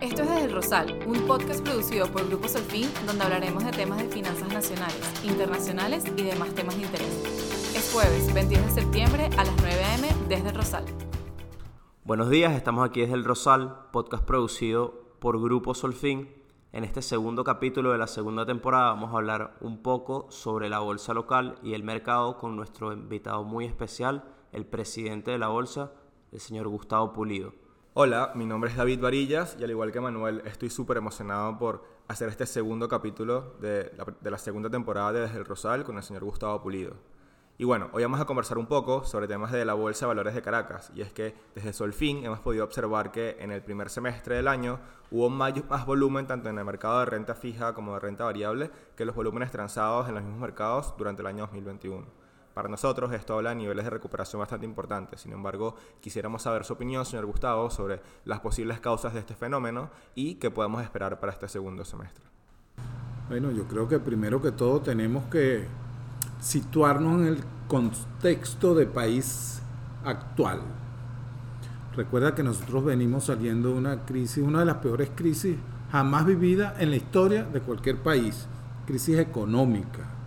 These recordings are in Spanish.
Esto es Desde el Rosal, un podcast producido por Grupo Solfín, donde hablaremos de temas de finanzas nacionales, internacionales y demás temas de interés. Es jueves 22 de septiembre a las 9 a.m. desde el Rosal. Buenos días, estamos aquí desde el Rosal, podcast producido por Grupo Solfín. En este segundo capítulo de la segunda temporada vamos a hablar un poco sobre la bolsa local y el mercado con nuestro invitado muy especial, el presidente de la bolsa, el señor Gustavo Pulido. Hola, mi nombre es David Varillas y al igual que Manuel estoy súper emocionado por hacer este segundo capítulo de la, segunda temporada de Desde el Rosal con el señor Gustavo Pulido. Y bueno, hoy vamos a conversar un poco sobre temas de la Bolsa de Valores de Caracas. Y es que desde Solfin hemos podido observar que en el primer semestre del año hubo más, volumen tanto en el mercado de renta fija como de renta variable que los volúmenes transados en los mismos mercados durante el año 2021. Para nosotros esto habla de niveles de recuperación bastante importantes. Sin embargo, quisiéramos saber su opinión, señor Gustavo, sobre las posibles causas de este fenómeno y qué podemos esperar para este segundo semestre. Bueno, yo creo que primero que todo tenemos que situarnos en el contexto de país actual. Recuerda que nosotros venimos saliendo de una crisis, una de las peores crisis jamás vivida en la historia de cualquier país, crisis económica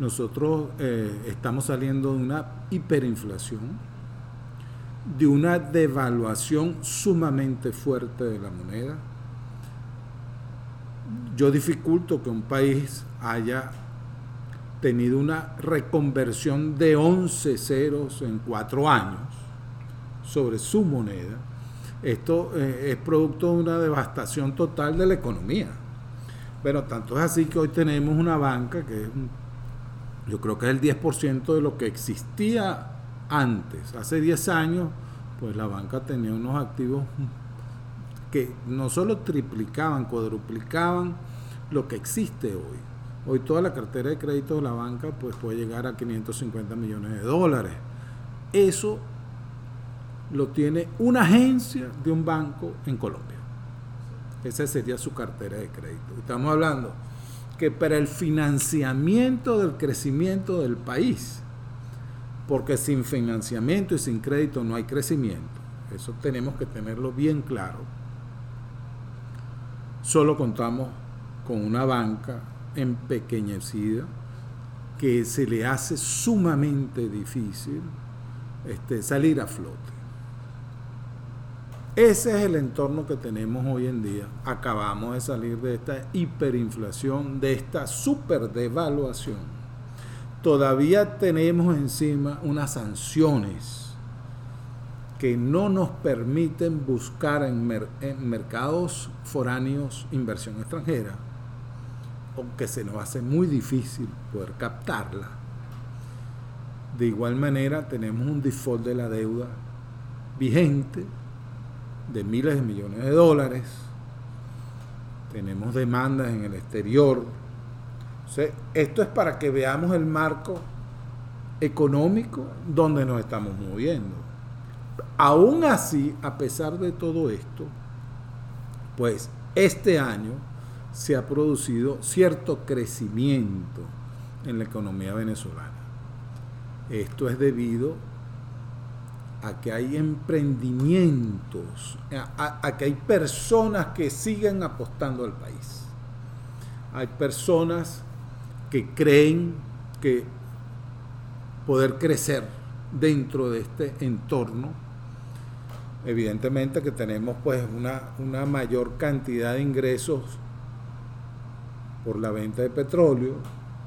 nosotros eh, estamos saliendo de una hiperinflación, de una devaluación sumamente fuerte de la moneda. Yo dificulto que un país haya tenido una reconversión de 11 ceros en cuatro años sobre su moneda. Esto eh, es producto de una devastación total de la economía. Pero tanto es así que hoy tenemos una banca que es un yo creo que es el 10% de lo que existía antes. Hace 10 años, pues la banca tenía unos activos que no solo triplicaban, cuadruplicaban lo que existe hoy. Hoy toda la cartera de crédito de la banca pues puede llegar a 550 millones de dólares. Eso lo tiene una agencia de un banco en Colombia. Esa sería su cartera de crédito. Estamos hablando que para el financiamiento del crecimiento del país, porque sin financiamiento y sin crédito no hay crecimiento, eso tenemos que tenerlo bien claro, solo contamos con una banca empequeñecida que se le hace sumamente difícil este, salir a flote. Ese es el entorno que tenemos hoy en día. Acabamos de salir de esta hiperinflación, de esta superdevaluación. Todavía tenemos encima unas sanciones que no nos permiten buscar en, mercados foráneos inversión extranjera, aunque se nos hace muy difícil poder captarla. De igual manera tenemos un default de la deuda vigente de miles de millones de dólares, tenemos demandas en el exterior. esto es para que veamos el marco económico donde nos estamos moviendo. Aún así, a pesar de todo esto, pues este año se ha producido cierto crecimiento en la economía venezolana. Esto es debido a que hay emprendimientos, a, que hay personas que siguen apostando al país. Hay personas que creen que poder crecer dentro de este entorno, evidentemente que tenemos pues una, una mayor cantidad de ingresos por la venta de petróleo,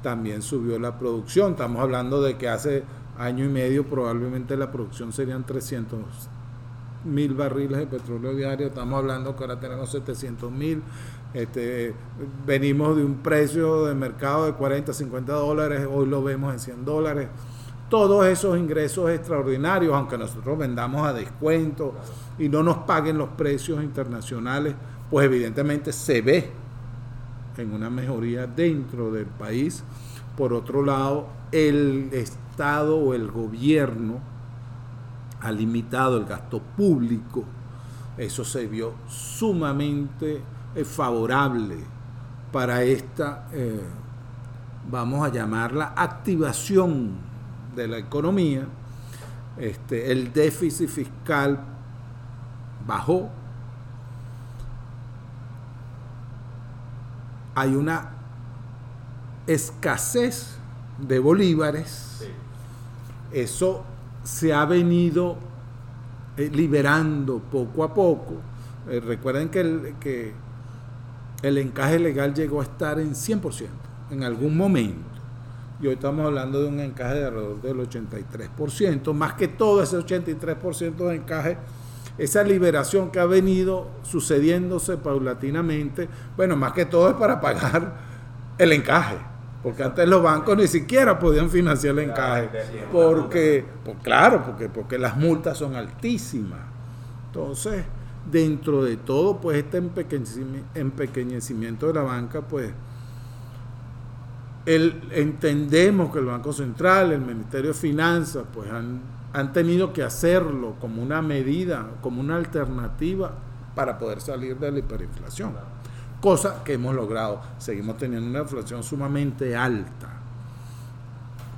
también subió la producción, estamos hablando de que hace año y medio probablemente la producción serían 300 mil barriles de petróleo diario, estamos hablando que ahora tenemos 700 mil, este, venimos de un precio de mercado de 40, 50 dólares, hoy lo vemos en 100 dólares. Todos esos ingresos extraordinarios, aunque nosotros vendamos a descuento y no nos paguen los precios internacionales, pues evidentemente se ve en una mejoría dentro del país. Por otro lado, el o el gobierno ha limitado el gasto público, eso se vio sumamente eh, favorable para esta, eh, vamos a llamarla, activación de la economía. Este, el déficit fiscal bajó, hay una escasez de bolívares. Eso se ha venido eh, liberando poco a poco. Eh, recuerden que el, que el encaje legal llegó a estar en 100% en algún momento. Y hoy estamos hablando de un encaje de alrededor del 83%, más que todo ese 83% de encaje, esa liberación que ha venido sucediéndose paulatinamente, bueno, más que todo es para pagar el encaje, porque antes los bancos ni siquiera podían financiar el encaje, porque, pues claro, porque, porque las multas son altísimas. Entonces, dentro de todo, pues este empequeñecimiento de la banca, pues el, entendemos que el Banco Central, el Ministerio de Finanzas, pues han, han tenido que hacerlo como una medida, como una alternativa para poder salir de la hiperinflación. Cosa que hemos logrado. Seguimos teniendo una inflación sumamente alta,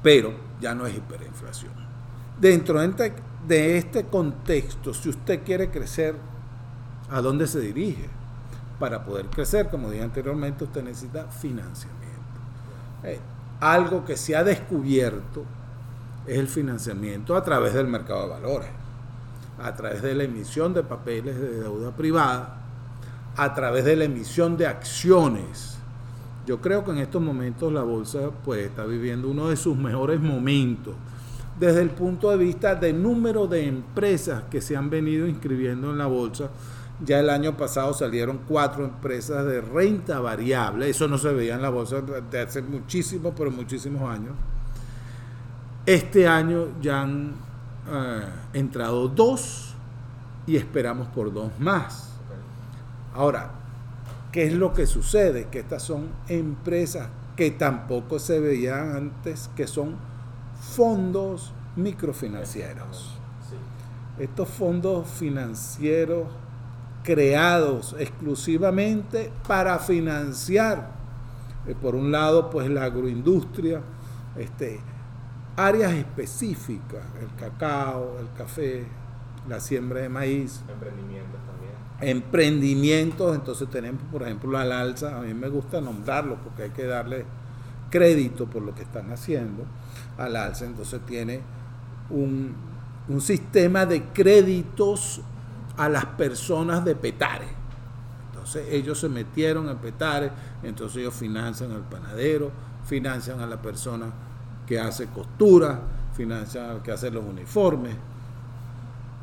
pero ya no es hiperinflación. Dentro de este contexto, si usted quiere crecer, ¿a dónde se dirige? Para poder crecer, como dije anteriormente, usted necesita financiamiento. Eh, algo que se ha descubierto es el financiamiento a través del mercado de valores, a través de la emisión de papeles de deuda privada, a través de la emisión de acciones. Yo creo que en estos momentos la bolsa pues está viviendo uno de sus mejores momentos desde el punto de vista del número de empresas que se han venido inscribiendo en la bolsa ya el año pasado salieron cuatro empresas de renta variable. Eso no se veía en la bolsa de hace muchísimos, pero muchísimos años. Este año ya han eh, entrado dos y esperamos por dos más. Ahora, ¿qué es lo que sucede? Que estas son empresas que tampoco se veían antes, que son fondos microfinancieros. Estos fondos financieros creados exclusivamente para financiar, eh, por un lado, pues la agroindustria, este, áreas específicas, el cacao, el café, la siembra de maíz. Emprendimientos también. Emprendimientos, entonces tenemos, por ejemplo, al alza, a mí me gusta nombrarlo porque hay que darle crédito por lo que están haciendo. Al alza, entonces tiene un, un sistema de créditos a las personas de Petare. Entonces ellos se metieron en Petare, entonces ellos financian al panadero, financian a la persona que hace costura, financian al que hace los uniformes.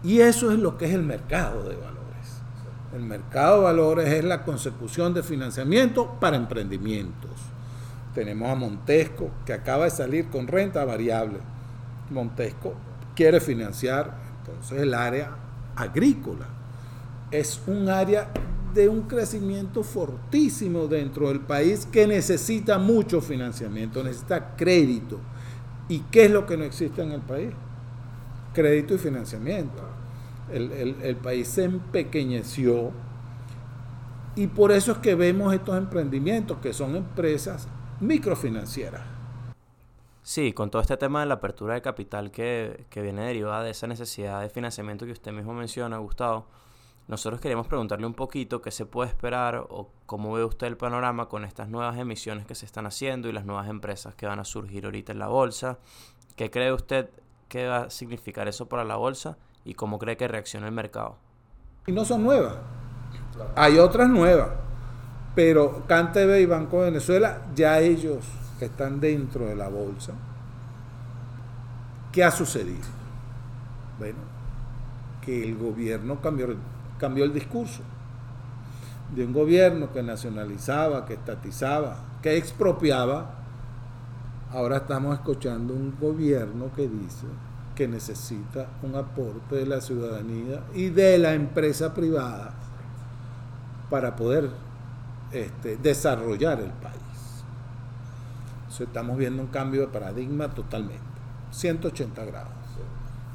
Y eso es lo que es el mercado de valores. El mercado de valores es la consecución de financiamiento para emprendimientos. Tenemos a Montesco, que acaba de salir con renta variable. Montesco quiere financiar entonces el área agrícola. Es un área de un crecimiento fortísimo dentro del país que necesita mucho financiamiento, necesita crédito. ¿Y qué es lo que no existe en el país? Crédito y financiamiento. El, el país se empequeñeció y por eso es que vemos estos emprendimientos que son empresas microfinancieras Sí, con todo este tema de la apertura de capital que, que, viene derivada de esa necesidad de financiamiento que usted mismo menciona, Gustavo, nosotros queríamos preguntarle un poquito qué se puede esperar o cómo ve usted el panorama con estas nuevas emisiones que se están haciendo y las nuevas empresas que van a surgir ahorita en la bolsa. ¿Qué cree usted que va a significar eso para la bolsa y cómo cree que reacciona el mercado? Y no son nuevas. Hay otras nuevas. Pero CanTV y Banco de Venezuela, ya ellos que están dentro de la bolsa. ¿Qué ha sucedido? Bueno, que el gobierno cambió el discurso. De un gobierno que nacionalizaba, que estatizaba, que expropiaba, ahora estamos escuchando un gobierno que dice que necesita un aporte de la ciudadanía y de la empresa privada para poder este, desarrollar el país estamos viendo un cambio de paradigma totalmente, 180 grados.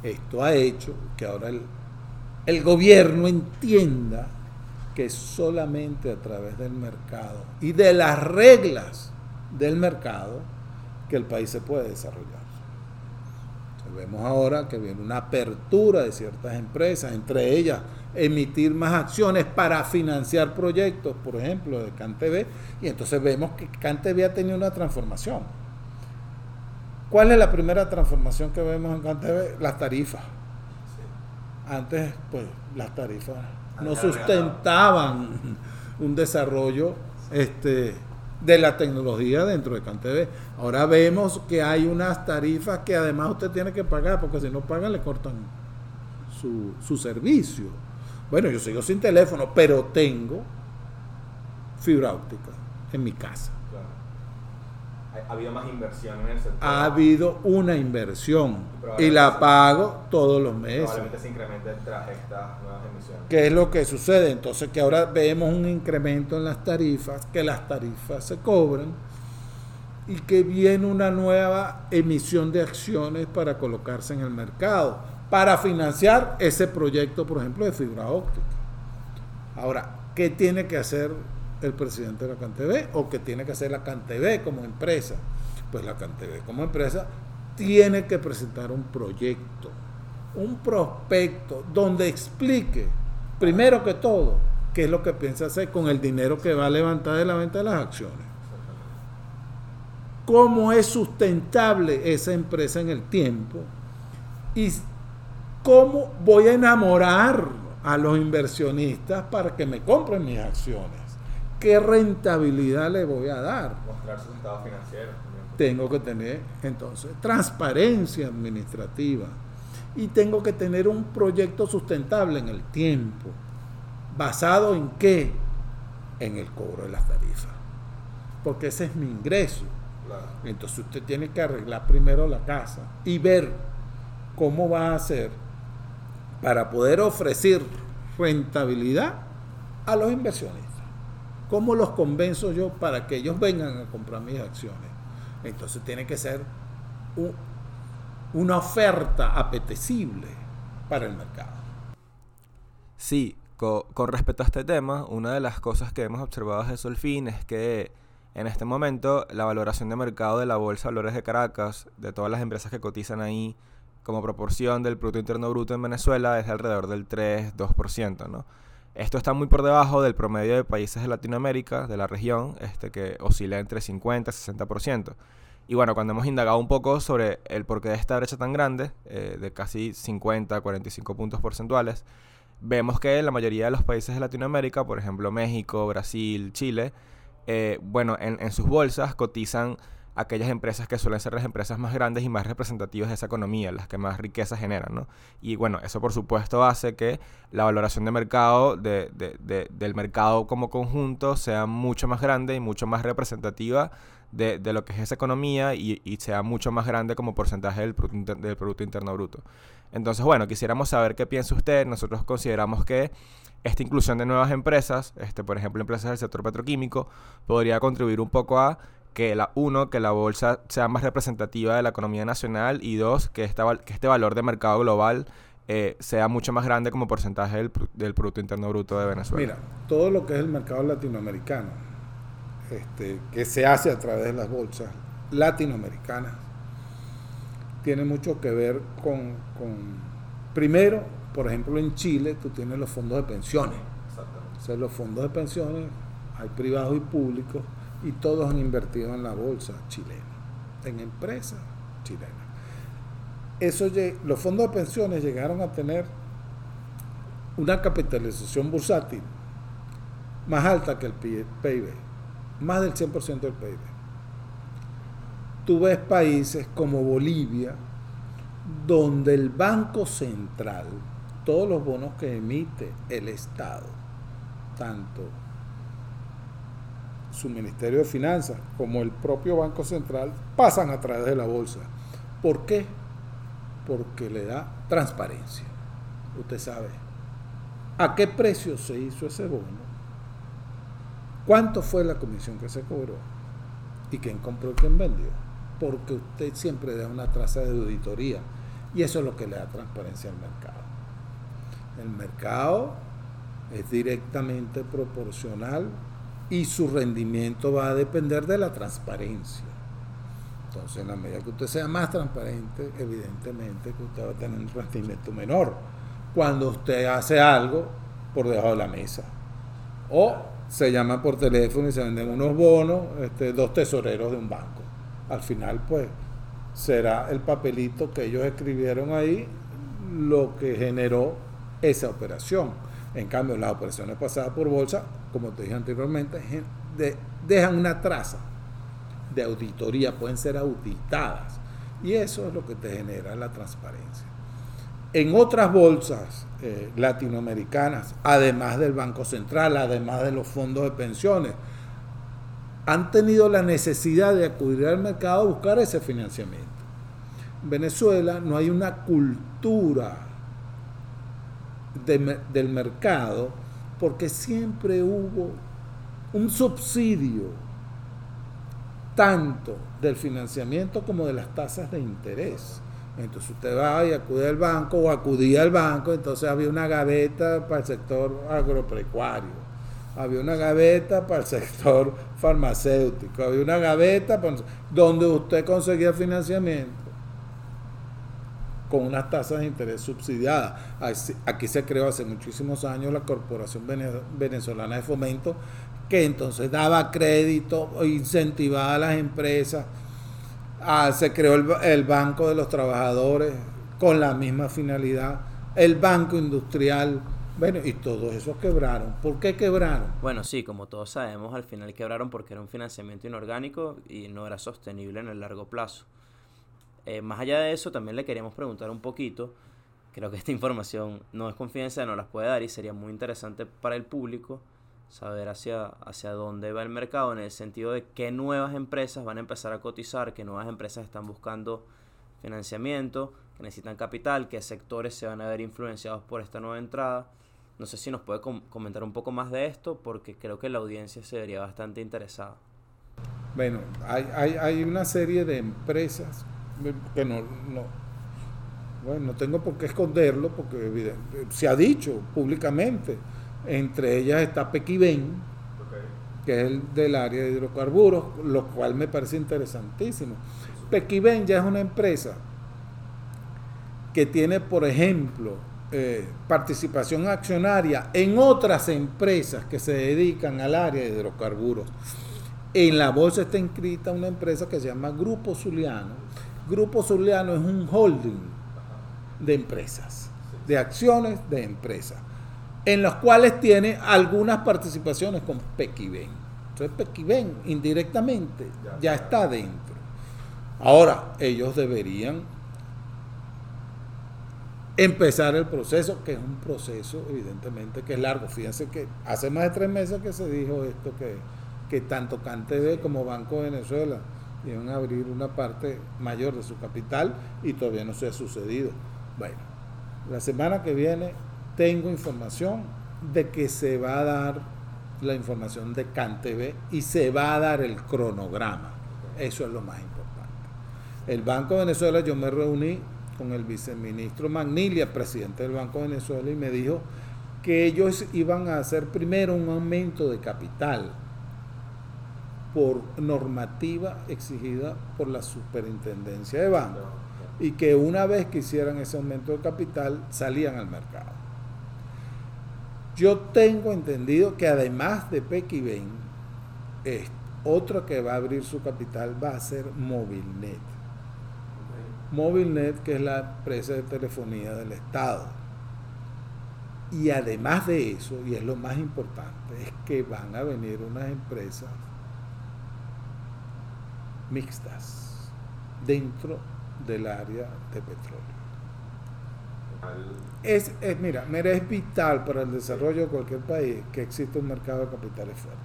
Esto ha hecho que ahora el gobierno entienda que solamente a través del mercado y de las reglas del mercado que el país se puede desarrollar. vemos ahora que viene una apertura de ciertas empresas, entre ellas emitir más acciones para financiar proyectos, por ejemplo, de CanTV, y entonces vemos que CanTV ha tenido una transformación. ¿Cuál es la primera transformación que vemos en CanTV? Las tarifas. Antes, pues, las tarifas no sustentaban un desarrollo este, de la tecnología dentro de CanTV. Ahora vemos que hay unas tarifas que además usted tiene que pagar, porque si no paga le cortan su, su servicio. Bueno, yo sigo sin teléfono, pero tengo fibra óptica en mi casa. Ha habido más inversión en el sector. Ha habido una inversión y la pago todos los meses. Probablemente se incremente tras estas nuevas emisiones. ¿Qué es lo que sucede? Entonces que ahora vemos un incremento en las tarifas, que las tarifas se cobran y que viene una nueva emisión de acciones para colocarse en el mercado, para financiar ese proyecto, por ejemplo, de fibra óptica. Ahora, ¿qué tiene que hacer el presidente de la CanTV o qué tiene que hacer la CanTV como empresa? Pues la CanTV como empresa tiene que presentar un proyecto, un prospecto donde explique, primero que todo, qué es lo que piensa hacer con el dinero que va a levantar de la venta de las acciones. Cómo es sustentable esa empresa en el tiempo y cómo voy a enamorar a los inversionistas para que me compren mis acciones. ¿Qué rentabilidad le voy a dar? Mostrar sus estados financieros. Tengo que tener entonces transparencia administrativa y tengo que tener un proyecto sustentable en el tiempo. ¿Basado en qué? En el cobro de las tarifas. Porque ese es mi ingreso. Claro. Entonces usted tiene que arreglar primero la casa y ver cómo va a hacer para poder ofrecer rentabilidad a los inversionistas. ¿Cómo los convenzo yo para que ellos vengan a comprar mis acciones? Entonces tiene que ser un- una oferta apetecible para el mercado. Sí, co- con respecto a este tema, una de las cosas que hemos observado desde Solfin es que en este momento la valoración de mercado de la Bolsa de Valores de Caracas, de todas las empresas que cotizan ahí, como proporción del Producto Interno Bruto en Venezuela, es de alrededor del 3-2%, ¿no? Esto está muy por debajo del promedio de países de Latinoamérica, de la región, este, que oscila entre 50 y 60%. Y bueno, cuando hemos indagado un poco sobre el porqué de esta brecha tan grande, eh, de casi 50 a 45 puntos porcentuales, vemos que la mayoría de los países de Latinoamérica, por ejemplo México, Brasil, Chile, eh, bueno, en, en sus bolsas cotizan aquellas empresas que suelen ser las empresas más grandes y más representativas de esa economía, las que más riqueza generan, ¿no? Y bueno, eso por supuesto hace que la valoración de mercado, de- de- de- del mercado como conjunto, sea mucho más grande y mucho más representativa de, lo que es esa economía y, sea mucho más grande como porcentaje del del Producto Interno Bruto. Entonces, bueno, quisiéramos saber qué piensa usted. Nosotros consideramos que esta inclusión de nuevas empresas, este, por ejemplo, empresas del sector petroquímico, podría contribuir un poco a que la uno, que la bolsa sea más representativa de la economía nacional y dos, que, esta, val- que este valor de mercado global eh, sea mucho más grande como porcentaje del, del Producto Interno Bruto de Venezuela. Mira, todo lo que es el mercado latinoamericano, este, que se hace a través de las bolsas latinoamericanas, tiene mucho que ver con, con- primero, por ejemplo, en Chile tú tienes los fondos de pensiones. Exactamente. O sea, los fondos de pensiones, hay privados y públicos, y todos han invertido en la bolsa chilena, en empresas chilenas. Eso, los fondos de pensiones llegaron a tener una capitalización bursátil más alta que el PIB, más del 100% del PIB. Tú ves países como Bolivia, donde el Banco Central, todos los bonos que emite el Estado, tanto su Ministerio de Finanzas como el propio Banco Central, pasan a través de la bolsa. ¿Por qué? Porque le da transparencia. Usted sabe a qué precio se hizo ese bono, cuánto fue la comisión que se cobró y quién compró y quién vendió. Porque usted siempre da una traza de auditoría y eso es lo que le da transparencia al mercado. El mercado es directamente proporcional y su rendimiento va a depender de la transparencia. Entonces, en la medida que usted sea más transparente, evidentemente que usted va a tener un rendimiento menor cuando usted hace algo por debajo de la mesa. O se llama por teléfono y se venden unos bonos, este, dos tesoreros de un banco. Al final, pues, será el papelito que ellos escribieron ahí lo que generó esa operación. En cambio, las operaciones pasadas por bolsa, como te dije anteriormente, dejan una traza de auditoría, pueden ser auditadas. Y eso es lo que te genera la transparencia. En otras bolsas eh, latinoamericanas, además del Banco Central, además de los fondos de pensiones, han tenido la necesidad de acudir al mercado a buscar ese financiamiento. En Venezuela no hay una cultura del mercado porque siempre hubo un subsidio tanto del financiamiento como de las tasas de interés. Entonces usted va y acude al banco o acudía al banco, entonces había una gaveta para el sector agropecuario, había una gaveta para el sector farmacéutico, había una gaveta donde usted conseguía financiamiento con unas tasas de interés subsidiadas. Aquí se creó hace muchísimos años la Corporación Venezolana de Fomento, que entonces daba crédito, incentivaba a las empresas. Se creó el, Banco de los Trabajadores con la misma finalidad, el Banco Industrial. Bueno, y todos esos quebraron. ¿Por qué quebraron? Bueno, sí, como todos sabemos, al final quebraron porque era un financiamiento inorgánico y no era sostenible en el largo plazo. Eh, más allá de eso, también le queríamos preguntar un poquito, creo que esta información no es confidencial, no las puede dar y sería muy interesante para el público saber hacia, hacia dónde va el mercado en el sentido de qué nuevas empresas van a empezar a cotizar, qué nuevas empresas están buscando financiamiento, que necesitan capital, qué sectores se van a ver influenciados por esta nueva entrada. No sé si nos puede comentar un poco más de esto porque creo que la audiencia se vería bastante interesada. Bueno, hay, hay, hay una serie de empresas que no, no, bueno, no tengo por qué esconderlo porque se ha dicho públicamente entre ellas está Pequiven, que es el del área de hidrocarburos, lo cual me parece interesantísimo. Pequiven ya es una empresa que tiene, por ejemplo, eh, participación accionaria en otras empresas que se dedican al área de hidrocarburos. En la bolsa está inscrita una empresa que se llama Grupo Zuliano. Grupo Zuliano es un holding de empresas, de acciones de empresas en los cuales tiene algunas participaciones con Pequiven. Entonces Pequiven indirectamente ya, está dentro. Ahora, ellos deberían empezar el proceso, que es un proceso evidentemente que es largo. Fíjense que hace más de tres meses que se dijo esto, que, que tanto CanTV como Banco de Venezuela iban a abrir una parte mayor de su capital y todavía no se ha sucedido. Bueno, la semana que viene tengo información de que se va a dar la información de CanTV y se va a dar el cronograma. Eso es lo más importante. El Banco de Venezuela, yo me reuní con el viceministro Magnilia, presidente del Banco de Venezuela, y me dijo que ellos iban a hacer primero un aumento de capital por normativa exigida por la superintendencia de banco y que una vez que hicieran ese aumento de capital salían al mercado. Yo tengo entendido que además de Pequiven, otro que va a abrir su capital va a ser Movilnet. Movilnet, que es la empresa de telefonía del Estado. Y además de eso, y es lo más importante, es que van a venir unas empresas mixtas dentro del área de petróleo. Es, mira, es vital para el desarrollo de cualquier país que exista un mercado de capitales fuerte.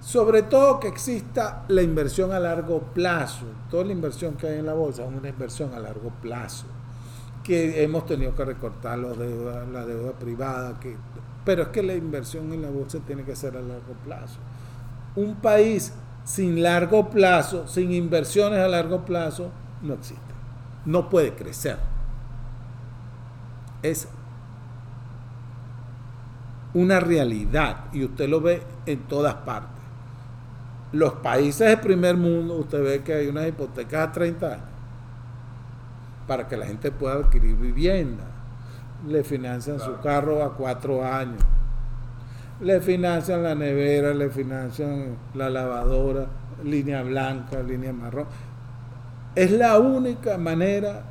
Sobre todo que exista la inversión a largo plazo. Toda la inversión que hay en la bolsa es una inversión a largo plazo. Que hemos tenido que recortar deuda, la deuda privada. Que, pero es que la inversión en la bolsa tiene que ser a largo plazo. Un país sin largo plazo, sin inversiones a largo plazo, no existe. No puede crecer es una realidad y usted lo ve en todas partes. Los países del primer mundo, usted ve que hay unas hipotecas a 30 años para que la gente pueda adquirir vivienda. Le financian su carro a cuatro años. Le financian la nevera, le financian la lavadora, línea blanca, línea marrón. Es la única manera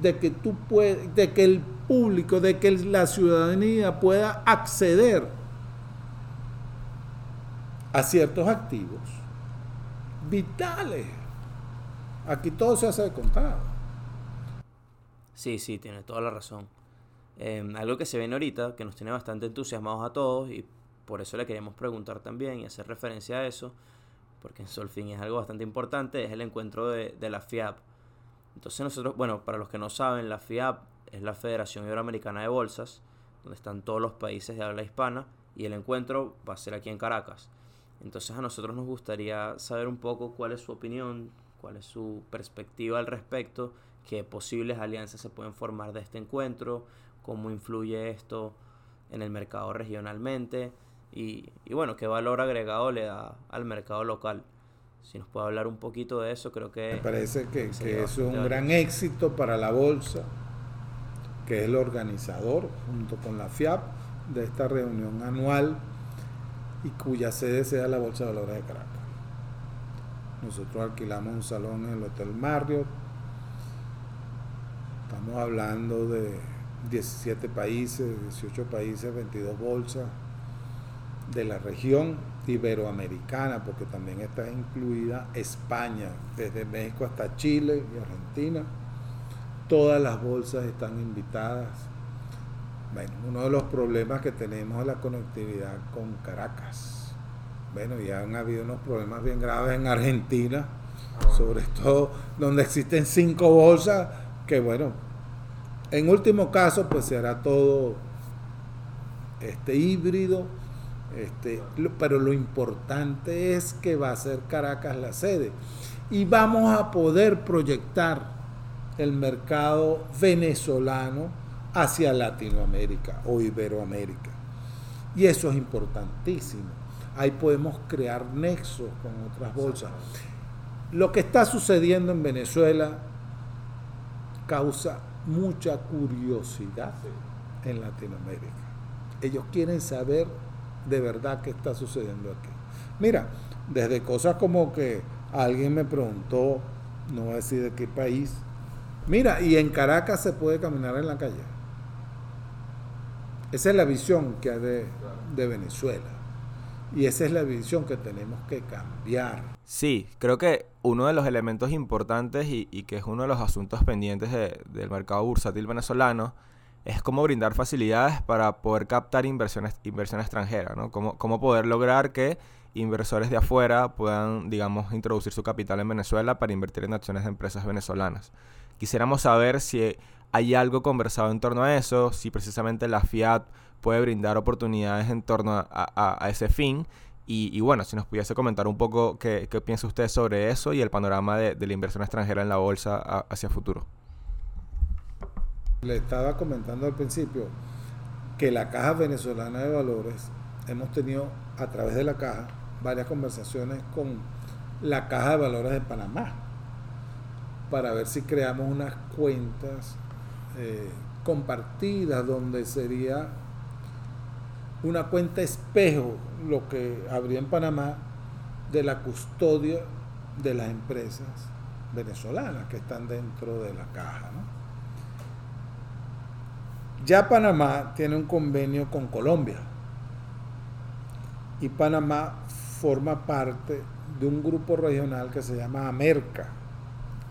de que tú puedes, de que el público, de que la ciudadanía pueda acceder a ciertos activos vitales. Aquí todo se hace de contado. Sí, sí, tiene toda la razón. Em, algo que se viene ahorita, que nos tiene bastante entusiasmados a todos, y por eso le queríamos preguntar también y hacer referencia a eso, porque en Solfin es algo bastante importante, es el encuentro de, de la FIAP. Entonces nosotros, bueno, para los que no saben, la FIAP es la Federación Iberoamericana de Bolsas, donde están todos los países de habla hispana, y el encuentro va a ser aquí en Caracas. Entonces a nosotros nos gustaría saber un poco cuál es su opinión, cuál es su perspectiva al respecto, qué posibles alianzas se pueden formar de este encuentro, cómo influye esto en el mercado regionalmente y, bueno, qué valor agregado le da al mercado local. Si nos puede hablar un poquito de eso, creo que... Me parece que, que es un gran éxito para la bolsa, que es el organizador, junto con la FIAP, de esta reunión anual y cuya sede sea la Bolsa de Valores de Caracas. Nosotros alquilamos un salón en el Hotel Marriott. Estamos hablando de 17 países, 18 países, 22 bolsas de la región iberoamericana, porque también está incluida España, desde México hasta Chile y Argentina. Todas las bolsas están invitadas bueno, uno de los problemas que tenemos es la conectividad con Caracas. Bueno, ya han habido unos problemas bien graves en Argentina, sobre todo donde existen cinco bolsas, que bueno, en último caso pues se hará todo este híbrido, este, pero lo importante es que va a ser Caracas la sede y vamos a poder proyectar el mercado venezolano hacia Latinoamérica o Iberoamérica. Y eso es importantísimo. Ahí podemos crear nexos con otras bolsas. Lo que está sucediendo en Venezuela causa mucha curiosidad en Latinoamérica. Ellos quieren saber de verdad qué está sucediendo aquí. Mira, desde cosas como que alguien me preguntó, no voy a decir de qué país, mira, y en Caracas se puede caminar en la calle. Esa es la visión que hay de, Venezuela. Y esa es la visión que tenemos que cambiar. Sí, creo que uno de los elementos importantes y, que es uno de los asuntos pendientes del mercado bursátil venezolano es cómo brindar facilidades para poder captar inversiones, inversión extranjera, ¿no? Cómo, cómo poder lograr que inversores de afuera puedan, digamos, introducir su capital en Venezuela para invertir en acciones de empresas venezolanas. Quisiéramos saber si ¿Hay algo conversado en torno a eso? Si precisamente la Fiat puede brindar oportunidades en torno a, ese fin. Y, bueno, si nos pudiese comentar un poco qué, piensa usted sobre eso y el panorama de, la inversión extranjera en la bolsa hacia futuro. Le estaba comentando al principio que la Caja Venezolana de Valores, hemos tenido a través de la Caja varias conversaciones con la Caja de Valores de Panamá para ver si creamos unas cuentas eh, compartida donde sería una cuenta espejo, lo que habría en Panamá, de la custodia de las empresas venezolanas que están dentro de la caja. Ya Panamá tiene un convenio con Colombia y Panamá forma parte de un grupo regional que se llama Amerca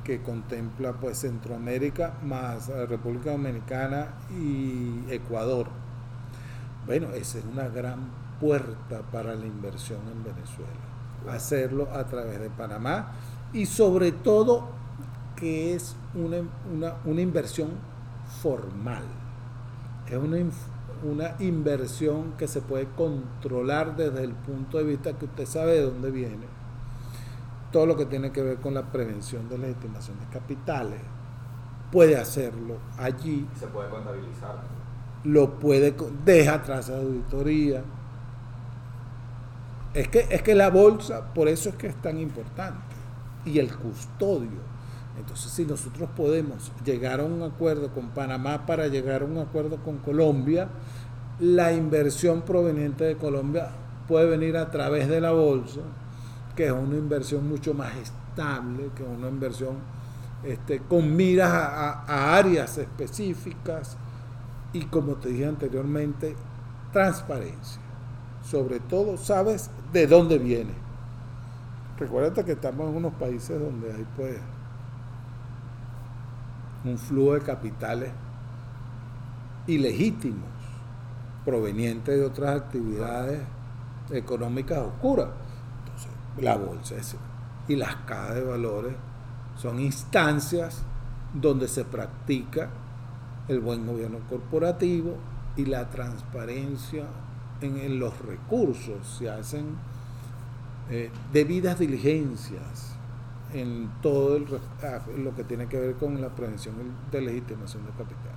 que contempla pues Centroamérica más República Dominicana y Ecuador. Bueno, esa es una gran puerta para la inversión en Venezuela. Hacerlo a través de Panamá y sobre todo que es una, una, inversión formal. Es una, una inversión que se puede controlar desde el punto de vista que usted sabe de dónde viene todo lo que tiene que ver con la prevención de las estimaciones capitales, puede hacerlo allí. Se puede contabilizar. Lo puede, deja atrás de auditoría. Es que, es que la bolsa, por eso es que es tan importante. Y el custodio. Entonces, si nosotros podemos llegar a un acuerdo con Panamá para llegar a un acuerdo con Colombia, la inversión proveniente de Colombia puede venir a través de la bolsa, que es una inversión mucho más estable, que es una inversión este, con miras a áreas específicas y, como te dije anteriormente, transparencia. Sobre todo, sabes de dónde viene. Recuerda que estamos en unos países donde hay pues un flujo de capitales ilegítimos provenientes de otras actividades económicas oscuras. Entonces, la bolsa es, y las cajas de valores son instancias donde se practica el buen gobierno corporativo y la transparencia en, los recursos. Se hacen eh, debidas diligencias en todo el, lo que tiene que ver con la prevención de legitimación de capital.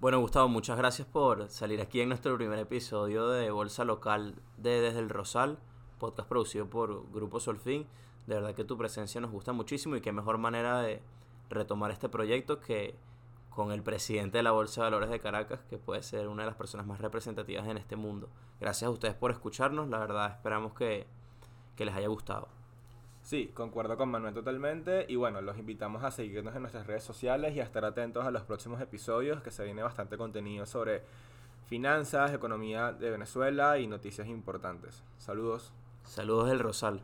Bueno, Gustavo, muchas gracias por salir aquí en nuestro primer episodio de Bolsa Local de Desde el Rosal, podcast producido por Grupo Solfín. De verdad que tu presencia nos gusta muchísimo y qué mejor manera de retomar este proyecto que con el presidente de la Bolsa de Valores de Caracas, que puede ser una de las personas más representativas en este mundo. Gracias a ustedes por escucharnos, la verdad esperamos que, que les haya gustado. Sí, concuerdo con Manuel totalmente y bueno, los invitamos a seguirnos en nuestras redes sociales y a estar atentos a los próximos episodios que se viene bastante contenido sobre finanzas, economía de Venezuela y noticias importantes. Saludos. Saludos del Rosal.